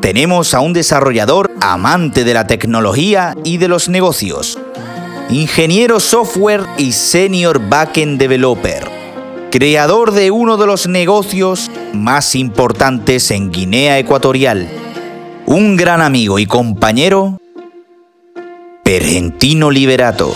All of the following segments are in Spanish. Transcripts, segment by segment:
Tenemos a un desarrollador amante de la tecnología y de los negocios. Ingeniero software y senior backend developer. Creador de uno de los negocios más importantes en Guinea Ecuatorial. Un gran amigo y compañero, Pergentino Liberato.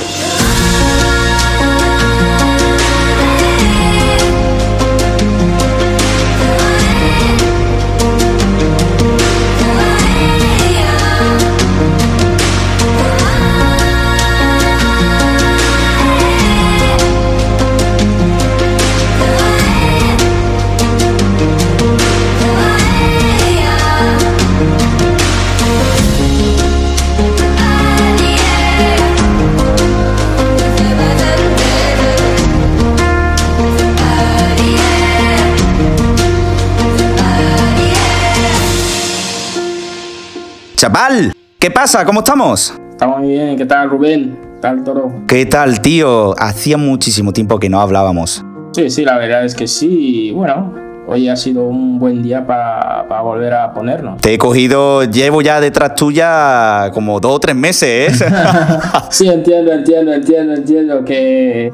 Chaval, ¿qué pasa? ¿Cómo estamos? Estamos bien, ¿qué tal Rubén? ¿Qué tal Toro? ¿Qué tal, tío? Hacía muchísimo tiempo que no hablábamos. Sí, sí, la verdad es que sí. Bueno, hoy ha sido un buen día para volver a ponernos. Te he cogido, llevo ya detrás tuya como dos o tres meses, ¿eh? sí, entiendo, entiendo, entiendo, entiendo que,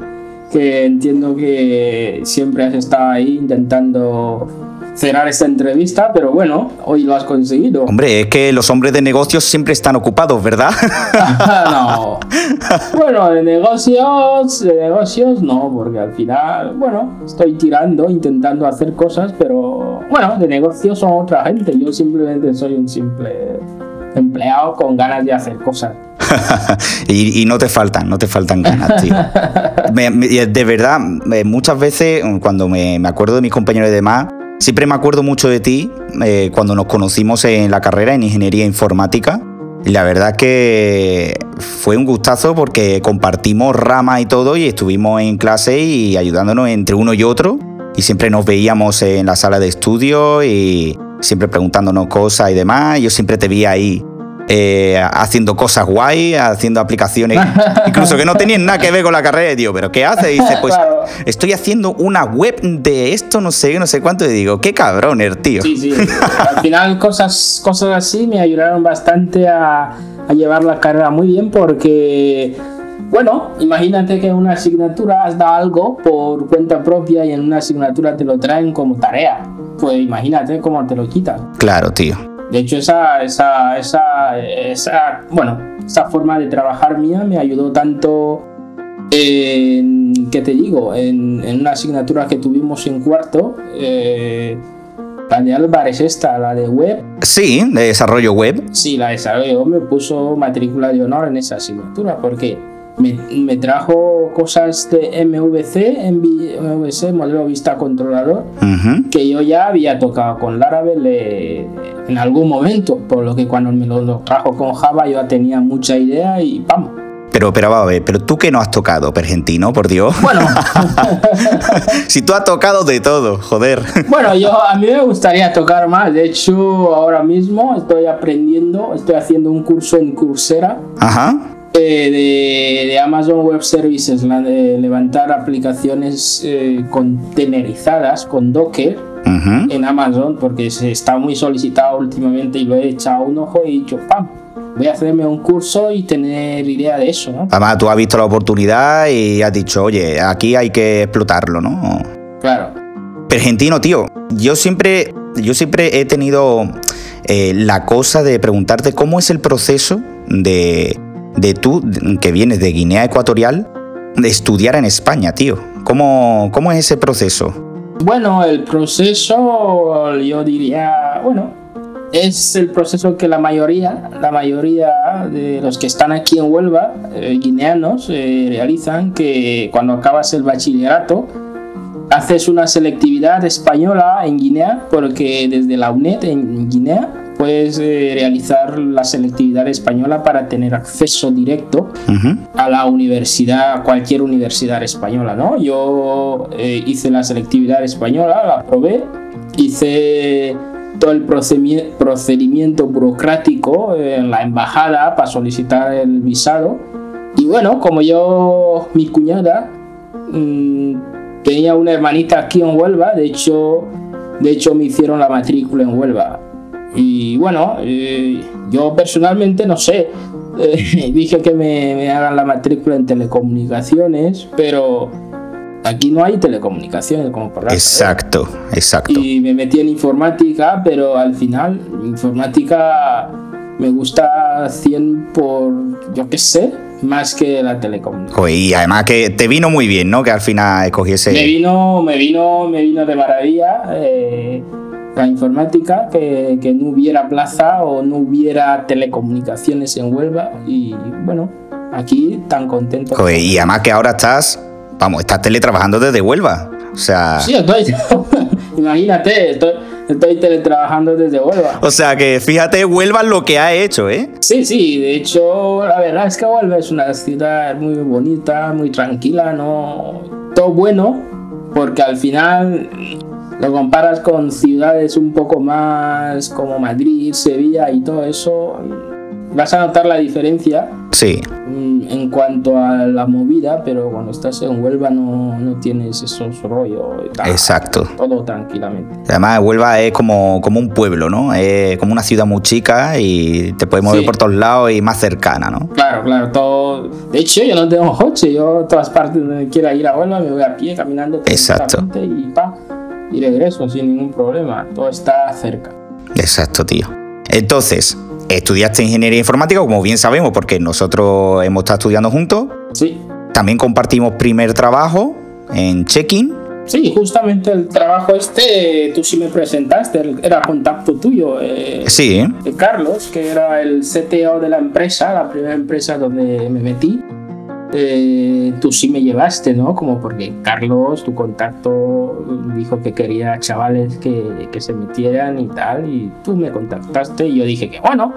que entiendo que siempre has estado ahí intentando cerrar esta entrevista, pero bueno, hoy lo has conseguido. Hombre, es que los hombres de negocios siempre están ocupados, ¿verdad? no. Bueno, de negocios, de negocios no, porque al final, bueno, estoy tirando, intentando hacer cosas, pero bueno, de negocios son otra gente. Yo simplemente soy un simple empleado con ganas de hacer cosas. y, no te faltan, no te faltan ganas, tío. de verdad, muchas veces cuando me, me acuerdo de mis compañeros y demás, Siempre me acuerdo mucho de ti eh, cuando nos conocimos en la carrera en Ingeniería Informática. La verdad que fue un gustazo porque compartimos rama y todo y estuvimos en clase y ayudándonos entre uno y otro. Y siempre nos veíamos en la sala de estudio y siempre preguntándonos cosas y demás. Yo siempre te vi ahí eh, haciendo cosas guay, haciendo aplicaciones, incluso que no tenían nada que ver con la carrera. Y ¿pero qué hace? Y dice, pues estoy haciendo una web de esto, no sé, no sé cuánto. Y digo, qué cabrón, el tío. Sí, sí. Al final, cosas, cosas así me ayudaron bastante a, a llevar la carrera muy bien porque. Bueno, imagínate que en una asignatura has dado algo por cuenta propia y en una asignatura te lo traen como tarea. Pues imagínate cómo te lo quitan. Claro, tío. De hecho, esa, esa, esa, esa, bueno, esa forma de trabajar mía me ayudó tanto en, ¿qué te digo? En, en una asignatura que tuvimos en cuarto, eh, la de Álvarez esta, la de web. Sí, de desarrollo web. Sí, la de desarrollo web me puso matrícula de honor en esa asignatura, porque me, trajo cosas de MVC, MVC, modelo vista controlador, que yo ya había tocado con Laravel eh, en algún momento, por lo que cuando me lo, trajo con Java yo ya tenía mucha idea y ¡pam! Pero, pero va a ver, pero tú que no has tocado, Pergentino, por Dios. Bueno. si tú has tocado de todo, joder. bueno, yo a mí me gustaría tocar más. De hecho, ahora mismo estoy aprendiendo, estoy haciendo un curso en Coursera. Ajá de, Amazon Web Services, la de levantar aplicaciones eh, contenerizadas con Docker en Amazon, porque se está muy solicitado últimamente y lo he echado un ojo y he dicho, ¡pam! Voy a hacerme un curso y tener idea de eso, ¿no? Además, tú has visto la oportunidad y has dicho, oye, aquí hay que explotarlo, ¿no? Claro. Pergentino, tío, yo siempre, yo siempre he tenido eh, la cosa de preguntarte cómo es el proceso de de tú, que vienes de Guinea Ecuatorial, de estudiar en España, tío. ¿Cómo, cómo es ese proceso? Bueno, el proceso, yo diría, bueno, es el proceso que la mayoría, la mayoría de los que están aquí en Huelva, eh, guineanos, eh, realizan, que cuando acabas el bachillerato, haces una selectividad española en Guinea, porque desde la UNED en Guinea puedes eh, realizar la selectividad española para tener acceso directo a la universidad, a cualquier universidad española, ¿no? Yo eh, hice la selectividad española, la probé, hice todo el procedimiento burocrático en la embajada para solicitar el visado. Y bueno, como yo, mi cuñada, mm, tenía una hermanita aquí en Huelva, de hecho, de hecho me hicieron la matrícula en Huelva Y bueno, eh, yo personalmente no sé. Eh, dije que me, me hagan la matrícula en telecomunicaciones, pero aquí no hay telecomunicaciones como por la Exacto, exacto. Y me metí en informática, pero al final, informática me gusta 100 por, yo qué sé, más que la telecomunicación. Y además que te vino muy bien, ¿no? Que al final escogiese... Me vino, me vino, me vino de maravilla. Eh, la informática, que, que, no hubiera plaza o no hubiera telecomunicaciones en Huelva y bueno, aquí tan contento. y además que ahora estás, vamos, estás teletrabajando desde Huelva. O sea... Sí, estoy, imagínate, estoy, estoy teletrabajando desde Huelva. O sea que fíjate Huelva lo que ha hecho, ¿eh? Sí, sí, de hecho, la verdad es que Huelva es una ciudad muy bonita, muy tranquila, ¿no? Todo bueno, porque al final lo comparas con ciudades un poco más como Madrid, Sevilla y todo eso, vas a notar la diferencia. Sí. En cuanto a la movida, pero cuando estás en Huelva no, no tienes esos rollos. Exacto. Todo tranquilamente. Además, Huelva es como, como un pueblo, ¿no? Es como una ciudad muy chica y te puedes mover Sí. por todos lados y más cercana, ¿no? Claro, claro, todo. De hecho, yo no tengo coche, yo a todas partes donde quiera ir a Huelva me voy a pie caminando Exacto. y pa, y regreso sin ningún problema. Todo está cerca. Exacto, tío. Entonces, estudiaste ingeniería informática, como bien sabemos, porque nosotros hemos estado estudiando juntos. Sí, También compartimos primer trabajo en check-in. sí, justamente el trabajo este, tú sí me presentaste, era contacto tuyo. eh, Sí, de Carlos, que era el CTO de la empresa, la primera empresa donde me metí. Eh, tú sí me llevaste, ¿no? Como porque Carlos, tu contacto, dijo que quería chavales que, que se metieran y tal, y tú me contactaste y yo dije que bueno,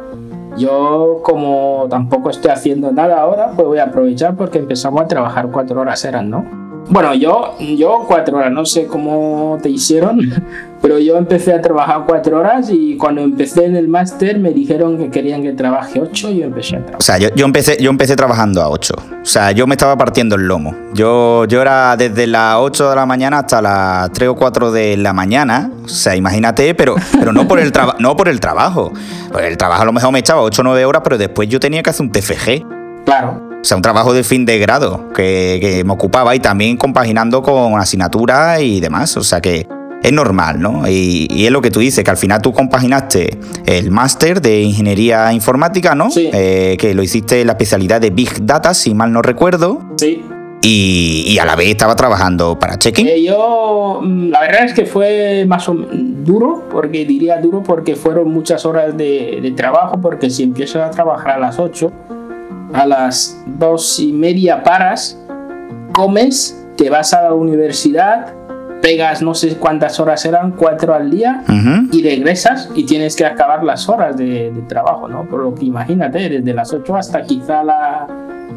yo como tampoco estoy haciendo nada ahora, pues voy a aprovechar porque empezamos a trabajar cuatro horas eran, ¿no? Bueno, yo, yo cuatro horas, no sé cómo te hicieron, pero yo empecé a trabajar cuatro horas y cuando empecé en el máster me dijeron que querían que trabaje ocho y yo empecé a o trabajar. sea, yo, yo empecé, yo empecé trabajando a 8. O sea, yo me estaba partiendo el lomo. Yo, yo era desde las 8 de la mañana hasta las 3 o 4 de la mañana. O sea, imagínate, pero, pero no, por el no por el trabajo. Por el trabajo a lo mejor me echaba 8 o 9 horas, pero después yo tenía que hacer un TFG. Claro, O sea, un trabajo de fin de grado que, que me ocupaba y también compaginando con asignaturas y demás. O sea que es normal, ¿no? Y, y es lo que tú dices, que al final tú compaginaste el máster de ingeniería informática, ¿no? Sí. Eh, que lo hiciste en la especialidad de Big Data, si mal no recuerdo. sí. Y, y a la vez estaba trabajando para Checking. Eh, yo, mm, la verdad es que fue más o menos duro, porque diría duro porque fueron muchas horas de, de trabajo, porque si empiezas a trabajar a las 8, a las dos y media paras, comes, te vas a la universidad, pegas no sé cuántas horas eran, cuatro al día, y regresas y tienes que acabar las horas de, de trabajo, ¿no? Por lo que imagínate, desde las 8 hasta quizá la-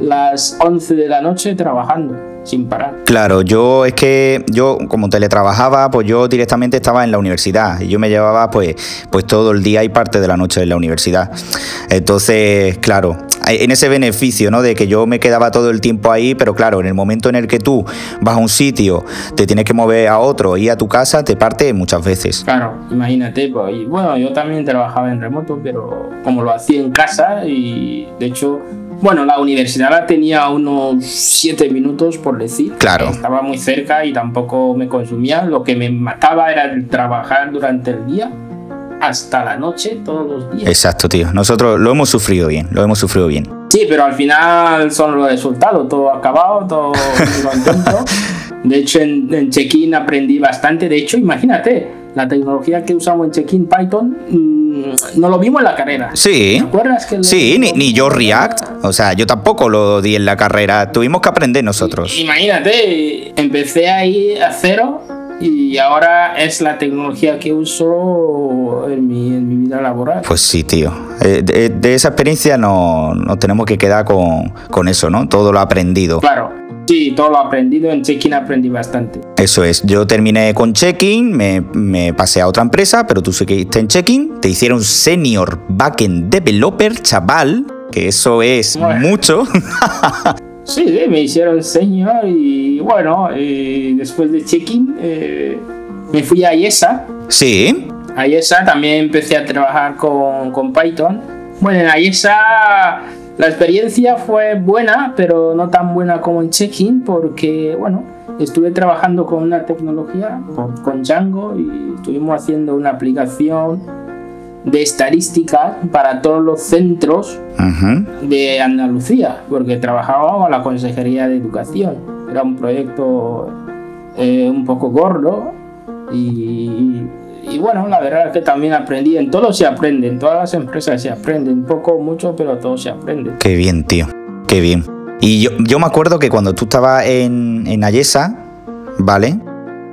las 11 de la noche trabajando, sin parar. Claro, yo es que yo como teletrabajaba, pues yo directamente estaba en la universidad y yo me llevaba pues, pues todo el día y parte de la noche en la universidad. Entonces, claro, en ese beneficio, ¿no? De que yo me quedaba todo el tiempo ahí, pero claro, en el momento en el que tú vas a un sitio, te tienes que mover a otro y a tu casa, te parte muchas veces. Claro, imagínate, pues, y bueno, yo también trabajaba en remoto, pero como lo hacía en casa y de hecho, bueno, la universidad la tenía unos 7 minutos por decir. Claro. Estaba muy cerca y tampoco me consumía. Lo que me mataba era el trabajar durante el día hasta la noche todos los días. Exacto, tío. Nosotros lo hemos sufrido bien, lo hemos sufrido bien. Sí, pero al final son los resultados, todo acabado, todo muy contento. De hecho, en, en check-in aprendí bastante. De hecho, imagínate, la tecnología que usamos en check-in Python mm, no lo vimos en la carrera. Sí. ¿Te acuerdas que Sí, ni, ni yo React. O sea, yo tampoco lo di en la carrera. Tuvimos que aprender nosotros. Imagínate, empecé ahí a cero y ahora es la tecnología que uso en mi, en mi vida laboral. Pues sí, tío. Eh, de, de esa experiencia no- nos tenemos que quedar con, con eso, ¿no? Todo lo aprendido. Claro, sí, todo lo aprendido en check-in aprendí bastante. Eso es. Yo terminé con Checking, me, me pasé a otra empresa, pero tú seguiste en Checking, te hicieron Senior Backend Developer, chaval, que eso es Bueno. mucho. Sí, me hicieron señor y bueno, eh, después de check-in eh, me fui a IESA. sí. Ayesa también empecé a trabajar con, con Python. Bueno, en Ayesa la experiencia fue buena, pero no tan buena como en Checking, porque, bueno, estuve trabajando con una tecnología, con, Django, y estuvimos haciendo una aplicación de estadística para todos los centros de Andalucía, porque trabajaba con la Consejería de Educación. Era un proyecto eh, un poco gordo y, y, bueno, la verdad es que también aprendí. En todo se aprende, en todas las empresas se aprende, un poco, mucho, pero todo se aprende. Qué bien, tío, qué bien. Y yo, yo me acuerdo que cuando tú estabas en, en Ayesa, ¿vale?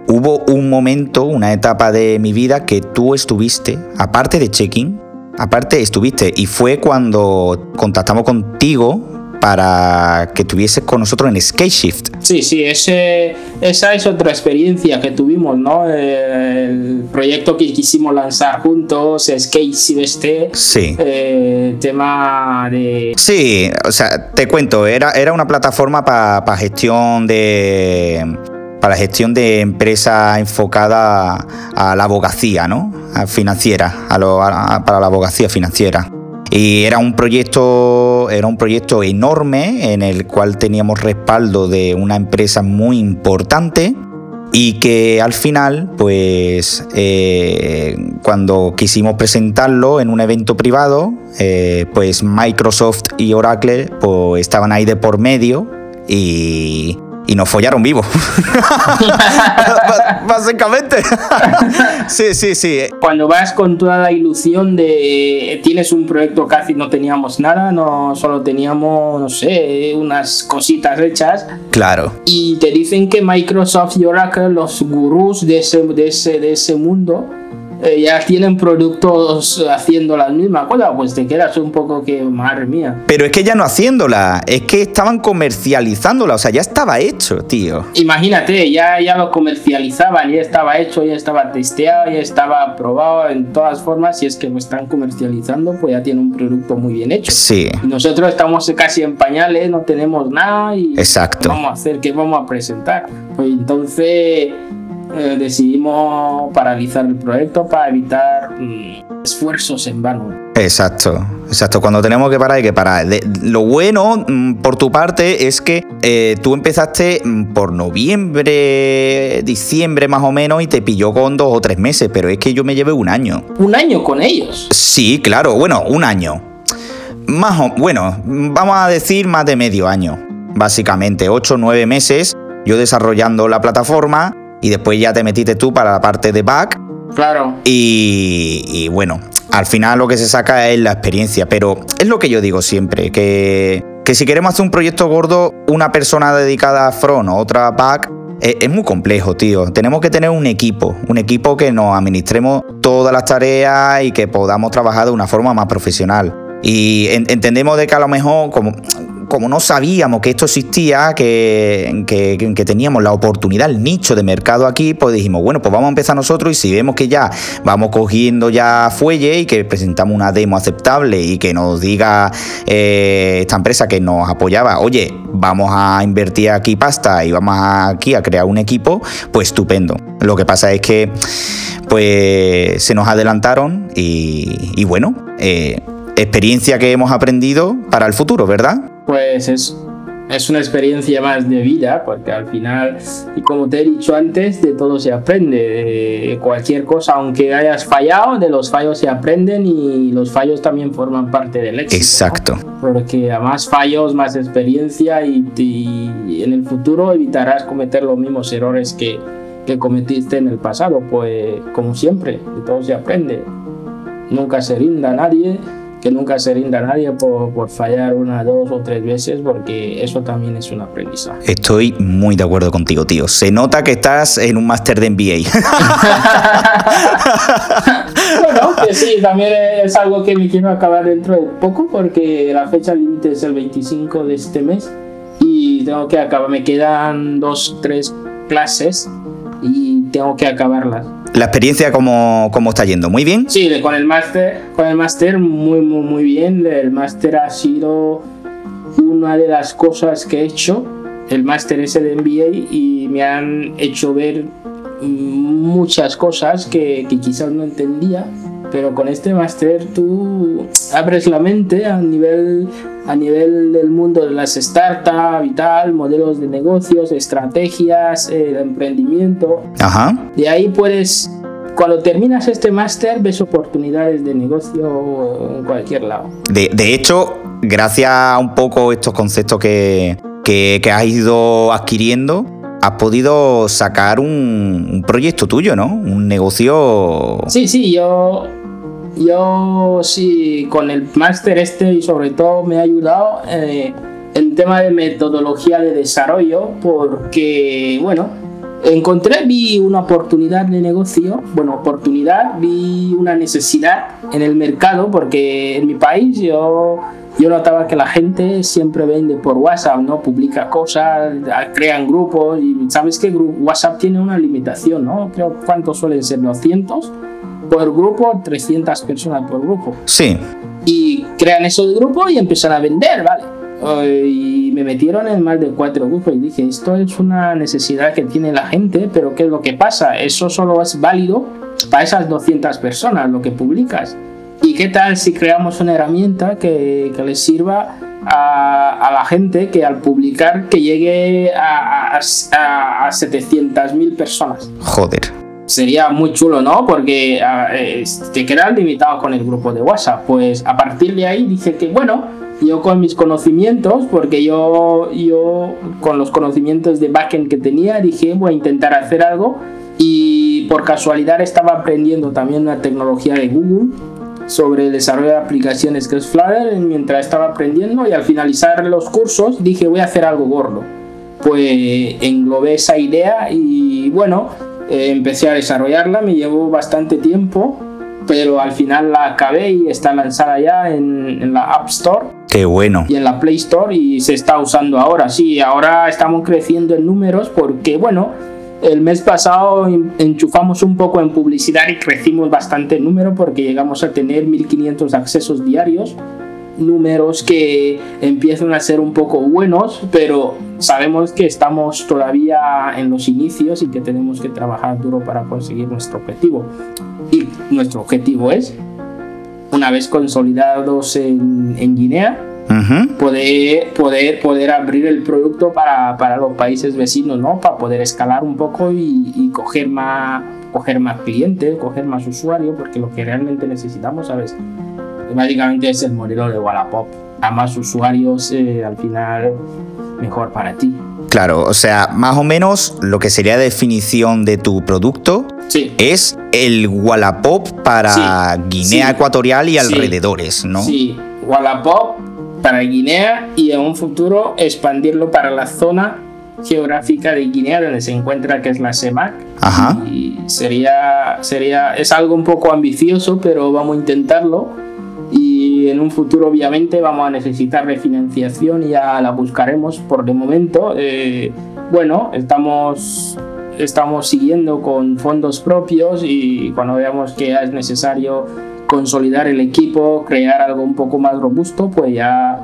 Hubo un momento, una etapa de mi vida que tú estuviste, aparte de checking, aparte estuviste, y fue cuando contactamos contigo para que tuvieses con nosotros en Skate Sí, sí, ese, esa es otra experiencia que tuvimos, ¿no? El proyecto que quisimos lanzar juntos, Skate este. Sí. Eh, tema de. Sí, o sea, te cuento, era, era una plataforma para gestión de. Para gestión de empresa enfocada a la abogacía, ¿no? financiera, para la abogacía financiera. Y era un proyecto, era un proyecto enorme en el cual teníamos respaldo de una empresa muy importante y que al final, pues eh, cuando quisimos presentarlo en un evento privado, eh, pues Microsoft y Oracle pues, estaban ahí de por medio y, y nos follaron vivos. Básicamente. sí, sí, sí. Cuando vas con toda la ilusión de tienes un proyecto casi no teníamos nada, no solo teníamos, no sé, unas cositas hechas. Claro. Y te dicen que Microsoft y Oracle, los gurús de ese, de ese, de ese mundo, eh, ya tienen productos haciendo la misma cosa, pues te quedas un poco que, madre mía. Pero es que ya no haciéndola, es que estaban comercializándola, o sea, ya estaba hecho, tío. Imagínate, ya, ya lo comercializaban, ya estaba hecho, ya estaba testeado, ya estaba probado en todas formas, y es que lo están comercializando, pues ya tiene un producto muy bien hecho. Sí. nosotros estamos casi en pañales, no tenemos nada y... Exacto. ¿Qué vamos a hacer? ¿Qué vamos a presentar? Pues entonces eh, decidimos paralizar el proyecto para evitar mm, esfuerzos en vano. Exacto, exacto. Cuando tenemos que parar hay que parar. lo bueno mm, por tu parte es que eh, tú empezaste mm, por noviembre, diciembre más o menos y te pilló con dos o tres meses, pero es que yo me llevé un año. ¿Un año con ellos? Sí, claro, bueno, un año. Más o, bueno, vamos a decir más de medio año, básicamente, ocho o nueve meses yo desarrollando la plataforma y después ya te metiste tú para la parte de back. Claro. Y, bueno, al final lo que se saca es la experiencia, pero es lo que yo digo siempre, que, que si queremos hacer un proyecto gordo, una persona dedicada a front o otra back, es, es, muy complejo, tío. Tenemos que tener un equipo, un equipo que nos administremos todas las tareas y que podamos trabajar de una forma más profesional. Y entendemos de que a lo mejor, como, como no sabíamos que esto existía, que, que, teníamos la oportunidad, el nicho de mercado aquí, pues dijimos, bueno, pues vamos a empezar nosotros y si vemos que ya vamos cogiendo ya fuelle y que presentamos una demo aceptable y que nos diga eh, esta empresa que nos apoyaba, oye, vamos a invertir aquí pasta y vamos aquí a crear un equipo, pues estupendo. Lo que pasa es que pues se nos adelantaron y, bueno, eh, experiencia que hemos aprendido para el futuro, ¿verdad? Pues es, es una experiencia más de vida, porque al final, y como te he dicho antes, de todo se aprende, de cualquier cosa, aunque hayas fallado, de los fallos se aprenden y los fallos también forman parte del éxito. Exacto. Porque a más fallos, más experiencia y, y, en el futuro evitarás cometer los mismos errores que, que cometiste en el pasado, pues como siempre, de todo se aprende. Nunca se rinda nadie que nunca se rinda nadie por, fallar una, dos o tres veces, porque eso también es un aprendizaje. Estoy muy de acuerdo contigo, tío. Se nota que estás en un máster de MBA. bueno, que sí, también es algo que me quiero acabar dentro de poco, porque la fecha límite es el 25 de este mes y tengo que acabar. Me quedan dos, tres clases y tengo que acabarlas. ¿La experiencia cómo, cómo está yendo? ¿Muy bien? Sí, con el máster, con el máster muy, muy, muy bien. El máster ha sido una de las cosas que he hecho, el máster ese de MBA, y me han hecho ver muchas cosas que, que quizás no entendía pero con este máster tú abres la mente a nivel, a nivel del mundo de las startups y tal, modelos de negocios, estrategias, el emprendimiento. Ajá. De ahí puedes, cuando terminas este máster, ves oportunidades de negocio en cualquier lado. De, de hecho, gracias a un poco estos conceptos que, que, que has ido adquiriendo, has podido sacar un, un, proyecto tuyo, ¿no? Un negocio. Sí, sí, yo yo sí, con el máster este y sobre todo me ha ayudado eh, en tema de metodología de desarrollo porque, bueno, encontré, vi una oportunidad de negocio, bueno, oportunidad, vi una necesidad en el mercado porque en mi país yo, yo notaba que la gente siempre vende por WhatsApp, ¿no? Publica cosas, crean grupos y sabes que WhatsApp tiene una limitación, ¿no? Creo cuántos suelen ser 200 por grupo, 300 personas por grupo. Sí. Y crean eso de grupo y empiezan a vender, ¿vale? Y me metieron en más de cuatro grupos y dije, esto es una necesidad que tiene la gente, pero ¿qué es lo que pasa? Eso solo es válido para esas 200 personas, lo que publicas. ¿Y qué tal si creamos una herramienta que, que les sirva a, a, la gente que al publicar que llegue a, a, a 700.000 personas? Joder sería muy chulo, ¿no? Porque eh, te quedas limitado con el grupo de WhatsApp. Pues a partir de ahí dice que, bueno, yo con mis conocimientos, porque yo, yo con los conocimientos de backend que tenía, dije, voy a intentar hacer algo. Y por casualidad estaba aprendiendo también una tecnología de Google sobre el desarrollo de aplicaciones que es Flutter mientras estaba aprendiendo y al finalizar los cursos dije voy a hacer algo gordo. Pues englobé esa idea y bueno, eh, empecé a desarrollarla, me llevó bastante tiempo, pero al final la acabé y está lanzada ya en, en, la App Store. Qué bueno. Y en la Play Store y se está usando ahora. Sí, ahora estamos creciendo en números porque, bueno, el mes pasado enchufamos un poco en publicidad y crecimos bastante en número porque llegamos a tener 1500 accesos diarios números que empiezan a ser un poco buenos, pero sabemos que estamos todavía en los inicios y que tenemos que trabajar duro para conseguir nuestro objetivo. Y nuestro objetivo es, una vez consolidados en, en Guinea, uh -huh. poder, poder, poder abrir el producto para, para, los países vecinos, ¿no? Para poder escalar un poco y, y coger, más, coger más clientes, coger más usuarios, porque lo que realmente necesitamos, ¿sabes? Básicamente es el modelo de Wallapop. A más usuarios, eh, al final, mejor para ti. Claro, o sea, más o menos lo que sería definición de tu producto sí. es el Wallapop para sí. Guinea sí. Ecuatorial y alrededores, ¿no? Sí, Wallapop para Guinea y en un futuro expandirlo para la zona geográfica de Guinea donde se encuentra que es la CEMAC Ajá. y sería sería es algo un poco ambicioso pero vamos a intentarlo y en un futuro obviamente vamos a necesitar refinanciación y ya la buscaremos por de momento. Eh, bueno estamos estamos siguiendo con fondos propios y cuando veamos que es necesario consolidar el equipo crear algo un poco más robusto pues ya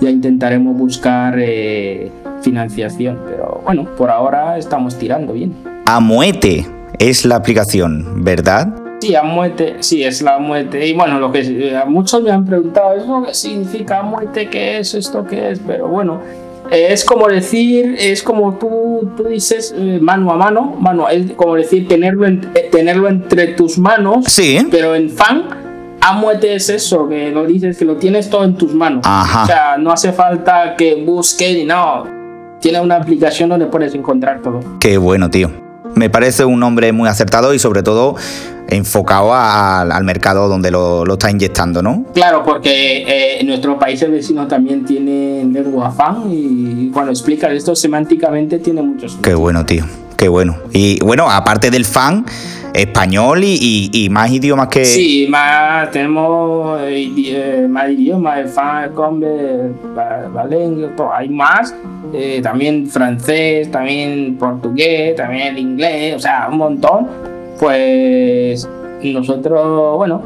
ya intentaremos buscar eh, financiación. Pero bueno por ahora estamos tirando bien. Amuete es la aplicación verdad Sí, Amuete, sí, es la Amuete. Y bueno, lo que eh, muchos me han preguntado, ¿eso qué significa Amuete? ¿Qué es esto? ¿Qué es? Pero bueno, eh, es como decir, es como tú, tú dices eh, mano a mano, mano, es como decir tenerlo, en, eh, tenerlo entre tus manos, sí. pero en fan. Amuete es eso, que lo dices, que lo tienes todo en tus manos. Ajá. O sea, no hace falta que busques ni no. Tiene una aplicación donde puedes encontrar todo. Qué bueno, tío. Me parece un nombre muy acertado y sobre todo enfocado a, al mercado donde lo, lo, está inyectando, ¿no? Claro, porque eh, en nuestro país el vecino también tiene lengua fan y cuando explicas esto semánticamente tiene muchos. Qué bueno, tío. Qué bueno. Y bueno, aparte del fan, español y, y, y más idiomas que. Sí, más tenemos eh, más idiomas, el fan, el combe, hay más. Eh, también francés, también portugués, también el inglés, o sea, un montón pues nosotros, bueno,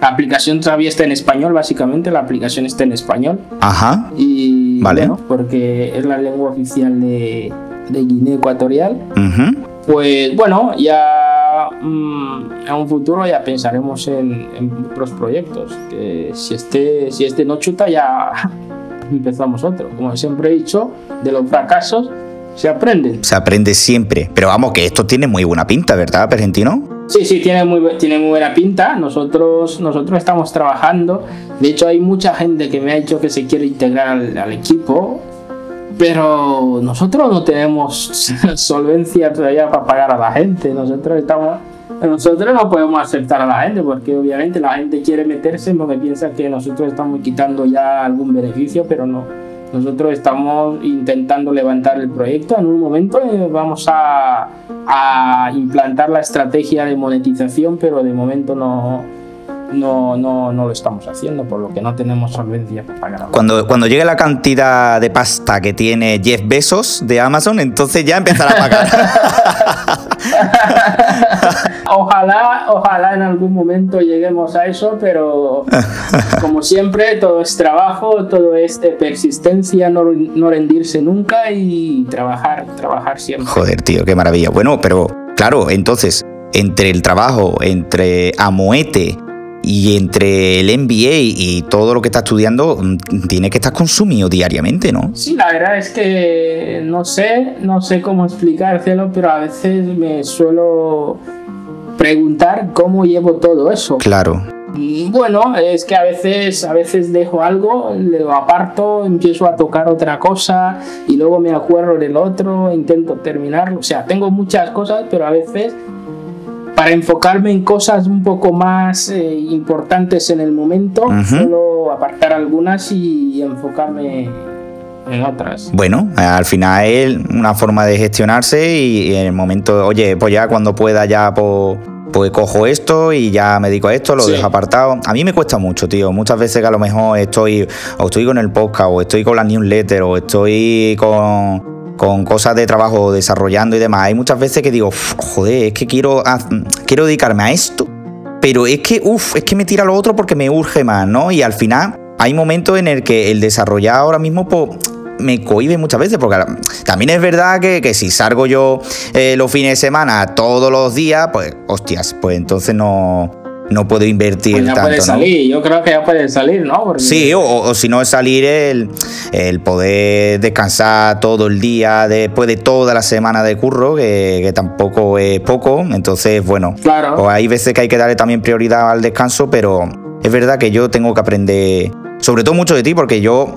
la aplicación todavía está en español, básicamente, la aplicación está en español. Ajá. Y vale. Bueno, porque es la lengua oficial de, de Guinea Ecuatorial. Uh -huh. pues bueno, ya mm, en un futuro ya pensaremos en, en otros proyectos. Que si este, si este no chuta, ya empezamos otro. Como siempre he dicho, de los fracasos se aprende. Se aprende siempre. Pero vamos, que esto tiene muy buena pinta, ¿verdad, Pergentino? Sí, sí, tiene muy, tiene muy buena pinta. Nosotros, nosotros estamos trabajando. De hecho, hay mucha gente que me ha dicho que se quiere integrar al, al equipo. Pero nosotros no tenemos solvencia todavía para pagar a la gente. Nosotros estamos. Nosotros no podemos aceptar a la gente porque obviamente la gente quiere meterse porque piensa que nosotros estamos quitando ya algún beneficio, pero no. Nosotros estamos intentando levantar el proyecto. En un momento eh, vamos a, a implantar la estrategia de monetización, pero de momento no, no, no, no lo estamos haciendo, por lo que no tenemos solvencia para pagar. Cuando, cuando llegue la cantidad de pasta que tiene Jeff Bezos de Amazon, entonces ya empezará a pagar. Ojalá, ojalá en algún momento lleguemos a eso, pero como siempre, todo es trabajo, todo es de persistencia, no, no rendirse nunca y trabajar, trabajar siempre. Joder, tío, qué maravilla. Bueno, pero claro, entonces, entre el trabajo, entre Amoete y entre el MBA y todo lo que estás estudiando, mm, tiene que estar consumido diariamente, ¿no? Sí, la verdad es que no sé, no sé cómo explicárselo, pero a veces me suelo preguntar cómo llevo todo eso. Claro. Bueno, es que a veces, a veces dejo algo, lo aparto, empiezo a tocar otra cosa y luego me acuerdo del otro, intento terminarlo. O sea, tengo muchas cosas, pero a veces para enfocarme en cosas un poco más eh, importantes en el momento, Ujú. suelo apartar algunas y enfocarme en otras. Bueno, al final es una forma de gestionarse y en el momento, oye, pues ya cuando pueda ya pues, pues cojo esto y ya me dedico a esto, lo Sí. dejo apartado. A mí me cuesta mucho, tío. Muchas veces que a lo mejor estoy o estoy con el podcast o estoy con la newsletter o estoy con con cosas de trabajo desarrollando y demás. Hay muchas veces que digo, "Uf, joder, es que quiero, quiero dedicarme a esto, pero es que, uff, es que me tira lo otro porque me urge más, ¿no? Y al final hay momentos en el que el desarrollar ahora mismo, pues, me cohibe muchas veces, porque también es verdad que, que si salgo yo eh, los fines de semana todos los días, pues, hostias, pues entonces no, no puedo invertir Pues ya tanto, puede ¿no? salir, yo creo que ya puede salir, ¿no? Porque- Sí, o, o si no es salir el, el poder descansar todo el día después de toda la semana de curro, que, que tampoco es poco. Entonces, bueno, Claro. pues hay veces que hay que darle también prioridad al descanso, pero es verdad que yo tengo que aprender, sobre todo mucho de ti, porque yo...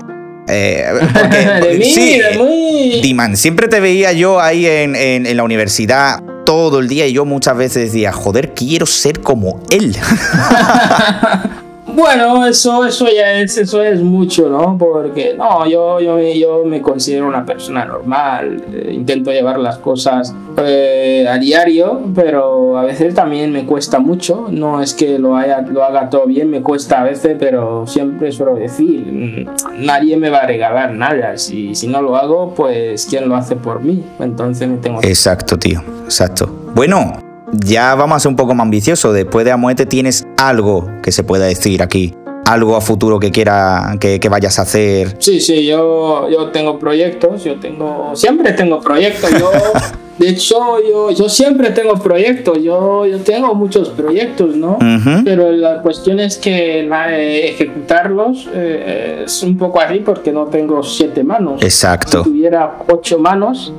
eh, porque- de mí, sí, de mí. Diman, siempre te veía yo ahí en, en- en la universidad todo el día y yo muchas veces decía, joder, quiero ser como él. Bueno, eso, eso ya es, eso es mucho, ¿no? Porque no, yo, yo, yo me considero una persona normal, eh, intento llevar las cosas eh, a diario, pero a veces también me cuesta mucho. No es que lo, haya, lo haga todo bien, me cuesta a veces, pero siempre suelo decir, mm, nadie me va a regalar nada. Si, si no lo hago, pues ¿quién lo hace por mí? Entonces me tengo Exacto, tío, exacto. Bueno, ya vamos a ser un poco más ambiciosos. Después de Amuete, ¿tienes algo que se pueda decir aquí? Algo a futuro que quiera que, que vayas a hacer. Sí, sí, yo, yo tengo proyectos, yo tengo, siempre tengo proyectos, yo, de hecho, yo, yo siempre tengo proyectos, yo, yo tengo muchos proyectos, ¿no? Pero la cuestión es que la- eh, ejecutarlos eh, es un poco así porque no tengo siete manos. Exacto. Si tuviera ocho manos,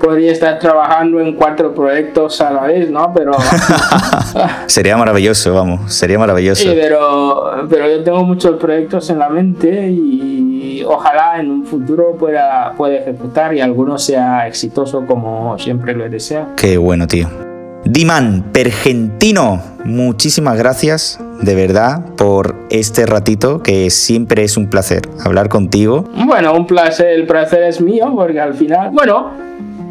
podría estar trabajando en cuatro proyectos a la vez, ¿no? Pero... Sería maravilloso, vamos, sería maravilloso. Sí, pero, pero yo tengo muchos proyectos en la mente y ojalá en un futuro pueda, pueda ejecutar y alguno sea exitoso como siempre lo deseo. Qué bueno, tío. Diman, Pergentino, muchísimas gracias de verdad por este ratito que siempre es un placer hablar contigo. Bueno, un placer, el placer es mío porque al final, bueno,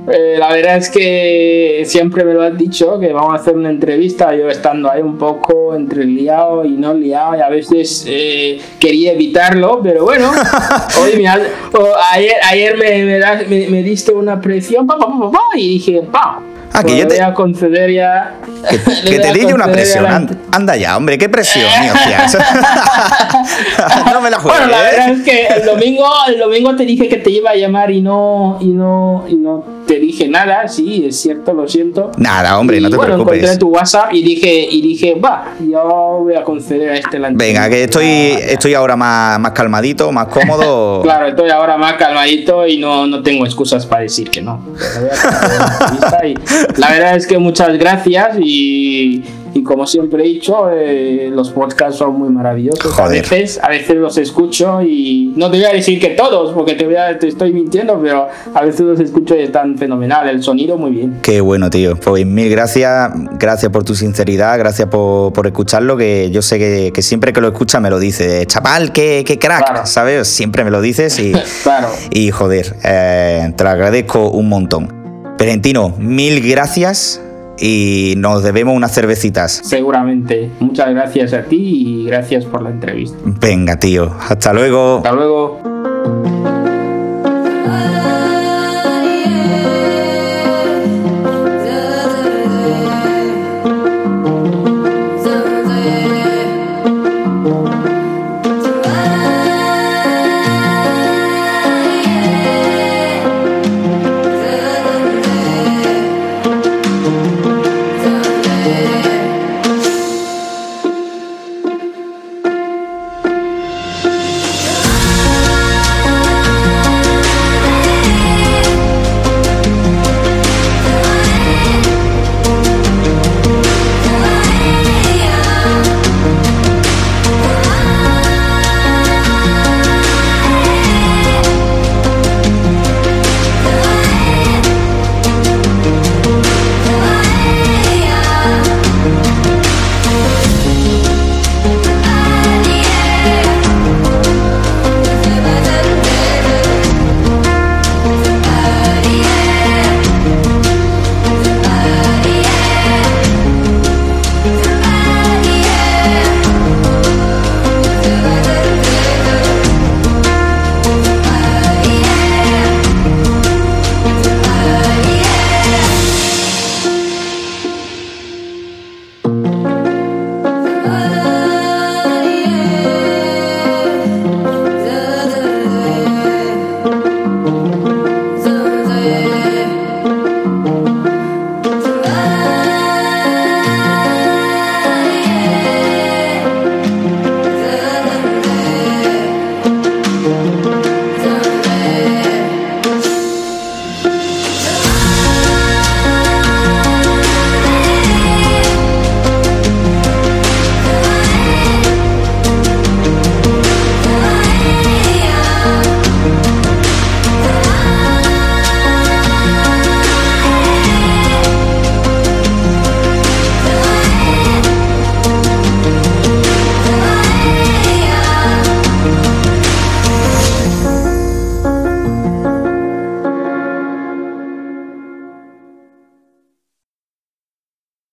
eh, la verdad es que siempre me lo has dicho que vamos a hacer una entrevista, yo estando ahí un poco entre liado y no liado y a veces eh, quería evitarlo, pero bueno, hoy me has- ayer, ayer me, me das- me- me diste una presión pa, pa, pa, pa, pa, y dije, pa, Ah, que Pues yo te, voy a conceder ya. que, te a di yo una presión. la- Anda, anda ya, hombre, qué presión, hostias. no me la juegues. Bueno, la verdad es que el domingo, el domingo te dije que te iba a llamar y no, y no, y no te dije nada, sí, es cierto, lo siento. Nada, hombre, no te bueno, preocupes. encontré tu WhatsApp y dije, y dije, va, yo voy a conceder a este la Venga, que estoy, estoy ahora más, más calmadito, más cómodo. Claro, estoy ahora más calmadito y no, no tengo excusas para decir que no. Voy a la verdad es que muchas gracias y, y como siempre he dicho, eh, los podcasts son muy maravillosos. A veces, a veces los escucho y no te voy a decir que todos, porque te, voy a- te estoy mintiendo, pero a veces los escucho y están fenomenal, el sonido muy bien. Qué bueno, tío. Pues mil gracias. Gracias por tu sinceridad. Gracias por, por escucharlo. Que yo sé que, que siempre que lo escuchas me lo dices. Chaval, qué, qué crack. Claro. ¿Sabes? Siempre me lo dices y, Claro. y joder, eh, te lo agradezco un montón. Valentino, mil gracias y nos debemos unas cervecitas. Seguramente. Muchas gracias a ti y gracias por la entrevista. Venga, tío. Hasta luego. Hasta luego.